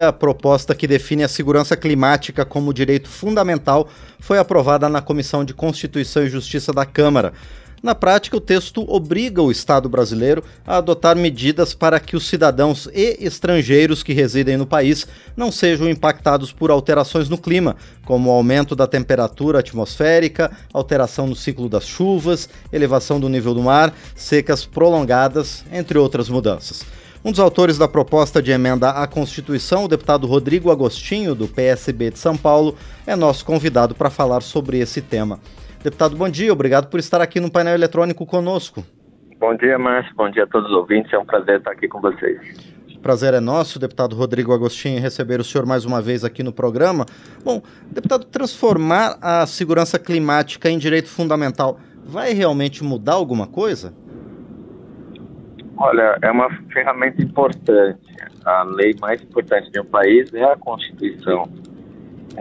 A proposta que define a segurança climática como direito fundamental foi aprovada na Comissão de Constituição e Justiça da Câmara. Na prática, o texto obriga o Estado brasileiro a adotar medidas para que os cidadãos e estrangeiros que residem no país não sejam impactados por alterações no clima, como o aumento da temperatura atmosférica, alteração no ciclo das chuvas, elevação do nível do mar, secas prolongadas, entre outras mudanças. Um dos autores da proposta de emenda à Constituição, o deputado Rodrigo Agostinho, do PSB de São Paulo, é nosso convidado para falar sobre esse tema. Deputado, bom dia, obrigado por estar aqui no painel eletrônico conosco. Bom dia, Márcio, bom dia a todos os ouvintes, é um prazer estar aqui com vocês. Prazer é nosso, deputado Rodrigo Agostinho, receber o senhor mais uma vez aqui no programa. Bom, deputado, transformar a segurança climática em direito fundamental vai realmente mudar alguma coisa? Olha, é uma ferramenta importante. A lei mais importante de um país é a Constituição.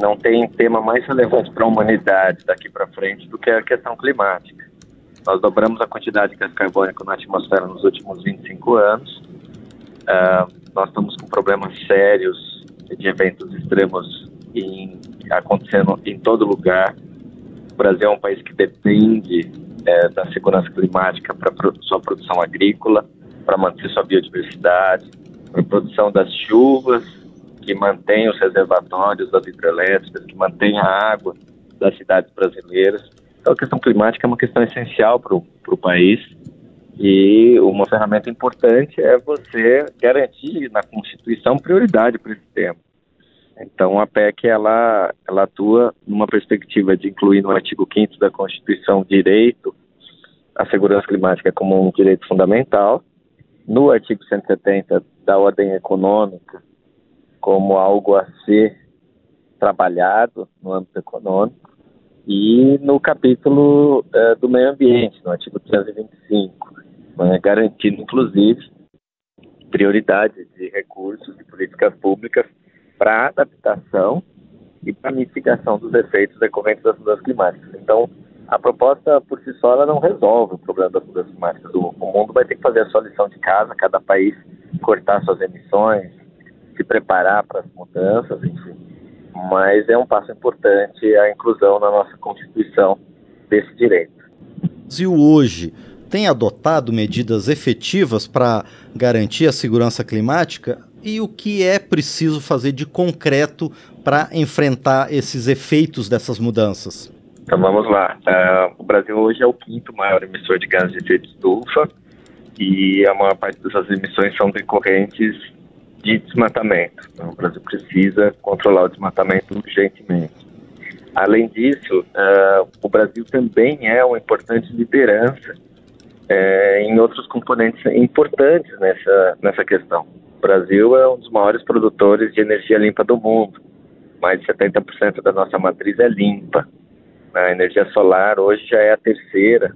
Não tem tema mais relevante para a humanidade daqui para frente do que a questão climática. Nós dobramos a quantidade de gás carbônico na atmosfera nos últimos 25 anos. Uh, nós estamos com problemas sérios de eventos extremos em, acontecendo em todo lugar. O Brasil é um país que depende é, da segurança climática para sua produção agrícola para manter sua biodiversidade, para a produção das chuvas, que mantém os reservatórios das hidrelétricas, que mantém a água das cidades brasileiras. Então, a questão climática é uma questão essencial para o país e uma ferramenta importante é você garantir na Constituição prioridade para esse tema. Então, a PEC ela, ela atua numa perspectiva de incluir no artigo 5 da Constituição direito à segurança climática como um direito fundamental no artigo 170 da ordem econômica como algo a ser trabalhado no âmbito econômico e no capítulo uh, do meio ambiente, no artigo 325, né, garantindo inclusive prioridade de recursos e políticas públicas para adaptação e para mitigação dos efeitos decorrentes das mudanças climáticas. Então, a proposta por si só ela não resolve o problema das mudanças climáticas. O, o mundo vai ter que fazer a sua lição de casa, cada país cortar suas emissões, se preparar para as mudanças, enfim. Mas é um passo importante a inclusão na nossa Constituição desse direito. Brasil hoje tem adotado medidas efetivas para garantir a segurança climática e o que é preciso fazer de concreto para enfrentar esses efeitos dessas mudanças? Então vamos lá. Uh, o Brasil hoje é o quinto maior emissor de gases de efeito estufa e a maior parte dessas emissões são decorrentes de desmatamento. Então, o Brasil precisa controlar o desmatamento urgentemente. Além disso, uh, o Brasil também é uma importante liderança uh, em outros componentes importantes nessa, nessa questão. O Brasil é um dos maiores produtores de energia limpa do mundo. Mais de 70% da nossa matriz é limpa. A energia solar hoje já é a terceira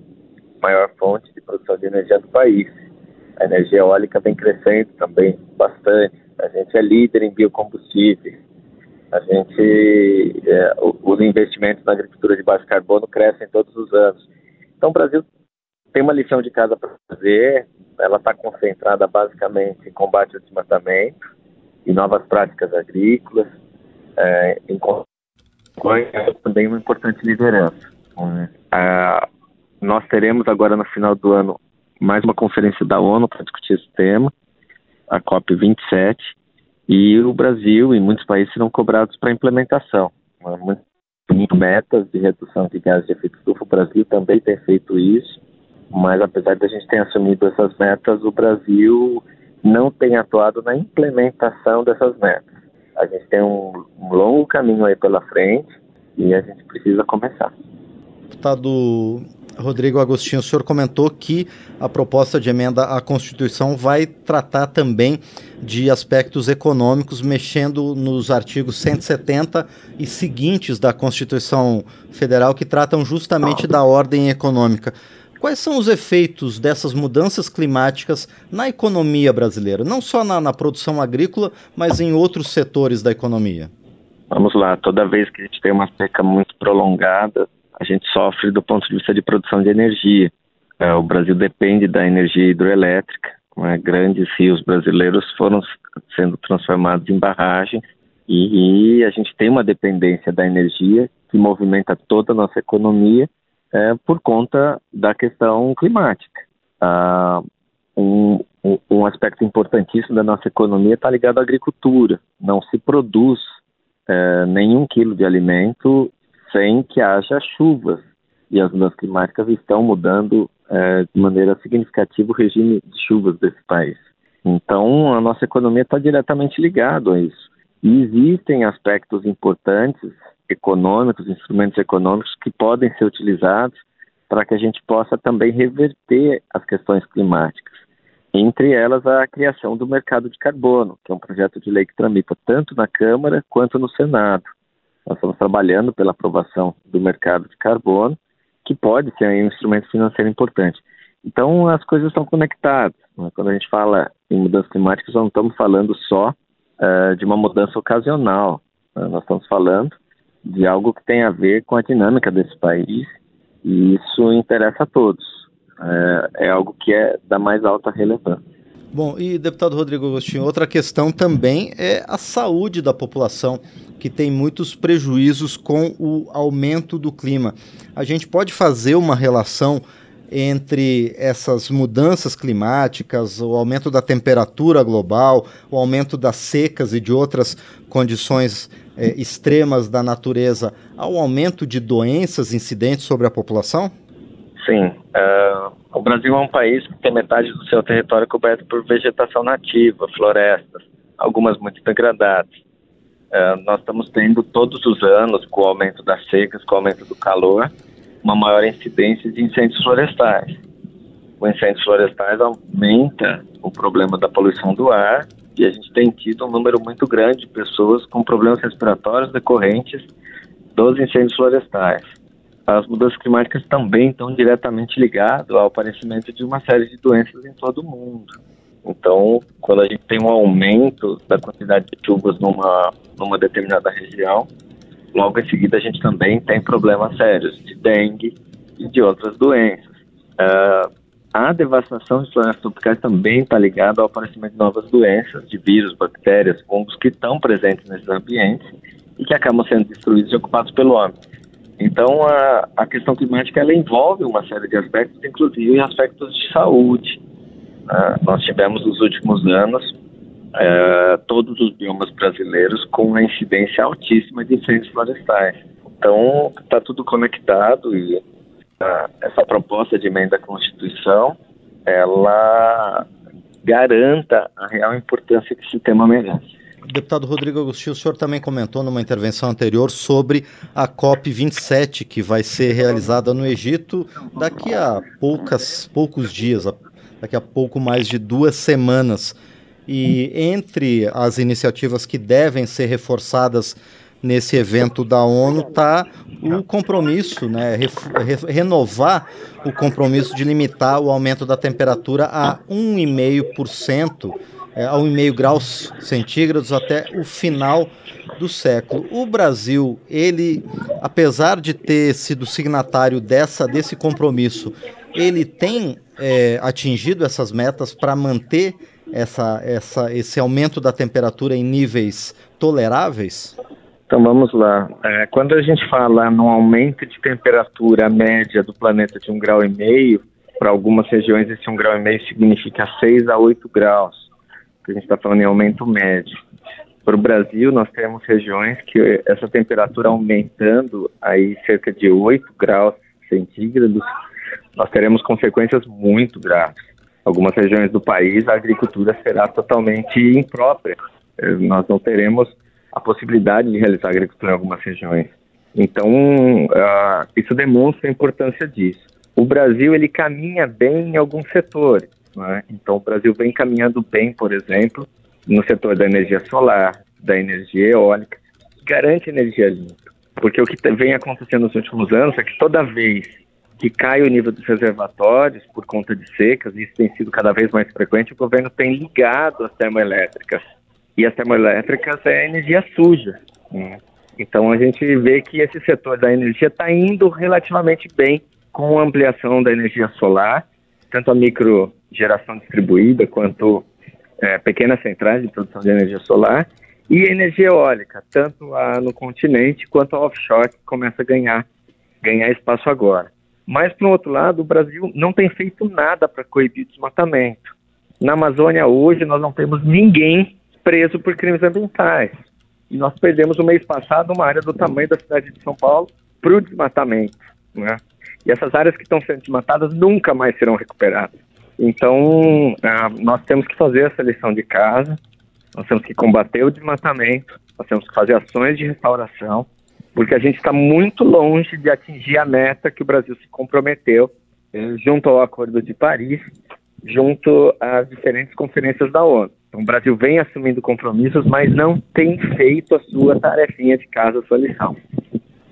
maior fonte de produção de energia do país. A energia eólica vem crescendo também bastante. A gente é líder em biocombustíveis. A gente, é, os investimentos na agricultura de baixo carbono crescem todos os anos. Então, o Brasil tem uma lição de casa para fazer. Ela está concentrada basicamente em combate ao desmatamento e novas práticas agrícolas, é, em é também uma importante liderança. Ah, nós teremos agora no final do ano mais uma conferência da ONU para discutir esse tema, a COP27, e o Brasil e muitos países serão cobrados para implementação. Muito, muito metas de redução de gases de efeito estufa, o Brasil também tem feito isso, mas apesar de a gente ter assumido essas metas, o Brasil não tem atuado na implementação dessas metas. A gente tem um, um longo caminho aí pela frente e a gente precisa começar. Deputado Rodrigo Agostinho, o senhor comentou que a proposta de emenda à Constituição vai tratar também de aspectos econômicos, mexendo nos artigos 170 e seguintes da Constituição Federal, que tratam justamente da ordem econômica. Quais são os efeitos dessas mudanças climáticas na economia brasileira? Não só na, na produção agrícola, mas em outros setores da economia. Vamos lá, toda vez que a gente tem uma seca muito prolongada, a gente sofre do ponto de vista de produção de energia. É, o Brasil depende da energia hidroelétrica né, grandes rios brasileiros foram sendo transformados em barragens e, e, a gente tem uma dependência da energia que movimenta toda a nossa economia é, por conta da questão climática. Ah, um, um, aspecto importantíssimo da nossa economia está ligado à agricultura. Não se produz é, nenhum quilo de alimento sem que haja chuvas. E as mudanças climáticas estão mudando é, de maneira significativa o regime de chuvas desse país. Então, a nossa economia está diretamente ligada a isso. E existem aspectos importantes econômicos, instrumentos econômicos que podem ser utilizados para que a gente possa também reverter as questões climáticas. Entre elas, a criação do mercado de carbono, que é um projeto de lei que tramita tanto na Câmara quanto no Senado. Nós estamos trabalhando pela aprovação do mercado de carbono, que pode ser um instrumento financeiro importante. Então, as coisas estão conectadas. Né? Quando a gente fala em mudanças climáticas, nós não estamos falando só uh, de uma mudança ocasional. Né? Nós estamos falando de algo que tem a ver com a dinâmica desse país e isso interessa a todos. É, é algo que é da mais alta relevância. Bom, e deputado Rodrigo Agostinho, outra questão também é a saúde da população, que tem muitos prejuízos com o aumento do clima. A gente pode fazer uma relação entre essas mudanças climáticas, o aumento da temperatura global, o aumento das secas e de outras condições é, extremas da natureza, ao aumento de doenças incidentes sobre a população? Sim. Uh, o Brasil é um país que tem metade do seu território coberto por vegetação nativa, florestas, algumas muito degradadas. Uh, nós estamos tendo todos os anos, com o aumento das secas, com o aumento do calor, uma maior incidência de incêndios florestais. O incêndio florestais aumenta o problema da poluição do ar e a gente tem tido um número muito grande de pessoas com problemas respiratórios decorrentes dos incêndios florestais as mudanças climáticas também estão diretamente ligadas ao aparecimento de uma série de doenças em todo o mundo. Então, quando a gente tem um aumento da quantidade de chuvas numa, numa determinada região, logo em seguida a gente também tem problemas sérios de dengue e de outras doenças. Uh, a devastação de florestas tropicais também está ligada ao aparecimento de novas doenças, de vírus, bactérias, fungos que estão presentes nesses ambientes e que acabam sendo destruídos e ocupados pelo homem. Então, a, a questão climática ela envolve uma série de aspectos, inclusive aspectos de saúde. Uh, nós tivemos nos últimos anos uh, todos os biomas brasileiros com uma incidência altíssima de incêndios florestais. Então, está tudo conectado e uh, essa proposta de emenda à Constituição, ela garanta a real importância que esse tema merece. Deputado Rodrigo Agostinho, o senhor também comentou numa intervenção anterior sobre a COP27, que vai ser realizada no Egito daqui a poucas, poucos dias, daqui a pouco mais de duas semanas. E entre as iniciativas que devem ser reforçadas nesse evento da ONU está o compromisso, né, re, re, renovar o compromisso de limitar o aumento da temperatura a 1,5% é, a 1,5 graus centígrados até o final do século. O Brasil, ele, apesar de ter sido signatário dessa, desse compromisso, ele tem é, atingido essas metas para manter essa, essa, esse aumento da temperatura em níveis toleráveis? Então vamos lá. É, quando a gente fala no aumento de temperatura média do planeta de um grau e meio, para algumas regiões esse um grau e meio significa 6 a 8 graus a gente está falando em aumento médio. Para o Brasil, nós temos regiões que essa temperatura aumentando aí cerca de 8 graus centígrados, nós teremos consequências muito graves. Algumas regiões do país, a agricultura será totalmente imprópria. Eh, nós não teremos a possibilidade de realizar agricultura em algumas regiões. Então, uh, isso demonstra a importância disso. O Brasil ele caminha bem em alguns setores. Né? Então, o Brasil vem caminhando bem, por exemplo, no setor da energia solar, da energia eólica, garante energia limpa. Porque o que vem acontecendo nos últimos anos é que toda vez que cai o nível dos reservatórios por conta de secas, isso tem sido cada vez mais frequente, o governo tem ligado as termoelétricas. E as termoelétricas é energia suja. Né? Então a gente vê que esse setor da energia está indo relativamente bem com a ampliação da energia solar tanto a micro geração distribuída quanto é, pequenas centrais de produção de energia solar e energia eólica, tanto a, no continente quanto a offshore, que começa a ganhar, ganhar espaço agora. Mas, por outro lado, o Brasil não tem feito nada para coibir o desmatamento. Na Amazônia, hoje, nós não temos ninguém preso por crimes ambientais. E nós perdemos no mês passado uma área do tamanho da cidade de São Paulo para o desmatamento. Né? E essas áreas que estão sendo desmatadas nunca mais serão recuperadas. Então, ah, nós temos que fazer essa lição de casa, nós temos que combater o desmatamento, nós temos que fazer ações de restauração, porque a gente está muito longe de atingir a meta que o Brasil se comprometeu eh, junto ao Acordo de Paris, junto às diferentes conferências da ONU. Então, o Brasil vem assumindo compromissos, mas não tem feito a sua tarefinha de casa, a sua lição.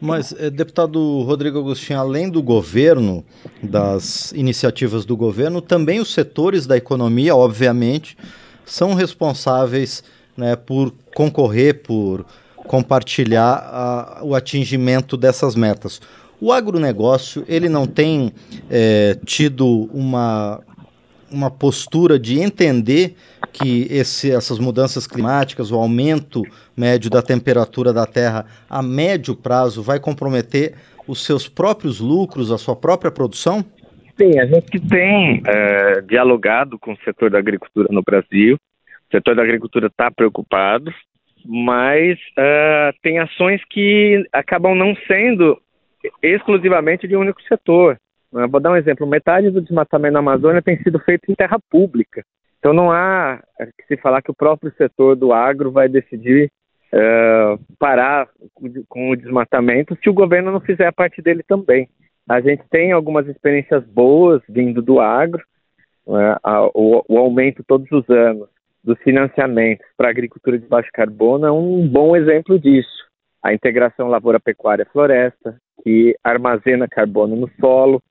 Mas, eh, deputado Rodrigo Agostinho, além do governo, das iniciativas do governo, também os setores da economia, obviamente, são responsáveis né, por concorrer, por compartilhar a, o atingimento dessas metas. O agronegócio ele não tem é, tido uma, uma postura de entender que esse, essas mudanças climáticas, o aumento médio da temperatura da Terra a médio prazo vai comprometer os seus próprios lucros, a sua própria produção? Sim, a gente tem é, dialogado com o setor da agricultura no Brasil. O setor da agricultura está preocupado, mas uh, tem ações que acabam não sendo exclusivamente de um único setor. Eu vou dar um exemplo: metade do desmatamento na Amazônia tem sido feito em terra pública. Então não há que se falar que o próprio setor do agro vai decidir uh, parar com o desmatamento se o governo não fizer a parte dele também. A gente tem algumas experiências boas vindo do agro, uh, o, o aumento todos os anos dos financiamentos para a agricultura de baixo carbono é um bom exemplo disso. A integração lavoura-pecuária-floresta, que armazena carbono no solo,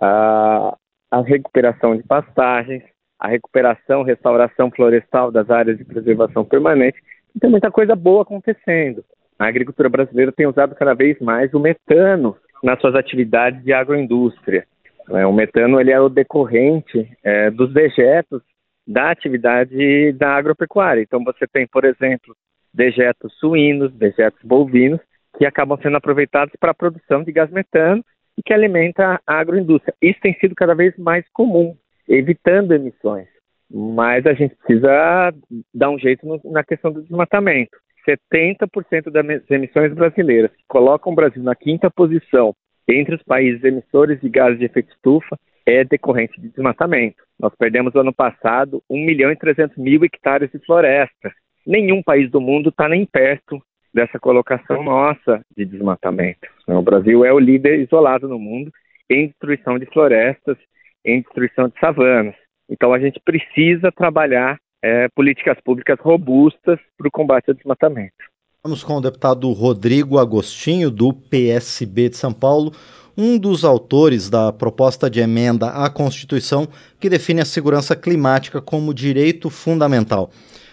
a, a recuperação de pastagens, a recuperação, restauração florestal das áreas de preservação permanente. Tem muita coisa boa acontecendo. A agricultura brasileira tem usado cada vez mais o metano nas suas atividades de agroindústria. É, o metano ele é o decorrente é, dos dejetos da atividade da agropecuária. Então você tem, por exemplo, dejetos suínos, dejetos bovinos, que acabam sendo aproveitados para a produção de gás metano e que alimenta a agroindústria. Isso tem sido cada vez mais comum evitando emissões. Mas a gente precisa dar um jeito no, na questão do desmatamento. 70% das emissões brasileiras colocam o Brasil na quinta posição entre os países emissores de gases de efeito estufa é decorrente de desmatamento. Nós perdemos no ano passado 1 milhão e 300 mil hectares de floresta. Nenhum país do mundo está nem perto dessa colocação nossa de desmatamento. O Brasil é o líder isolado no mundo em destruição de florestas em destruição de savanas. Então a gente precisa trabalhar é, políticas públicas robustas para o combate ao desmatamento. Vamos com o deputado Rodrigo Agostinho, do PSB de São Paulo, um dos autores da proposta de emenda à Constituição que define a segurança climática como direito fundamental.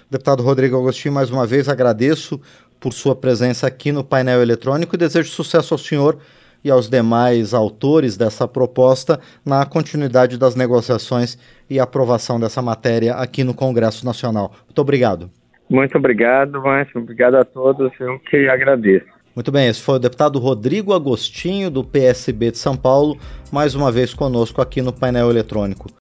Deputado Rodrigo Agostinho, mais uma vez agradeço por sua presença aqui no painel eletrônico e desejo sucesso ao senhor e aos demais autores dessa proposta na continuidade das negociações e aprovação dessa matéria aqui no Congresso Nacional. Muito obrigado. Muito obrigado, Márcio. Obrigado a todos. Eu que agradeço. Muito bem, esse foi o deputado Rodrigo Agostinho, do PSB de São Paulo, mais uma vez conosco aqui no painel eletrônico.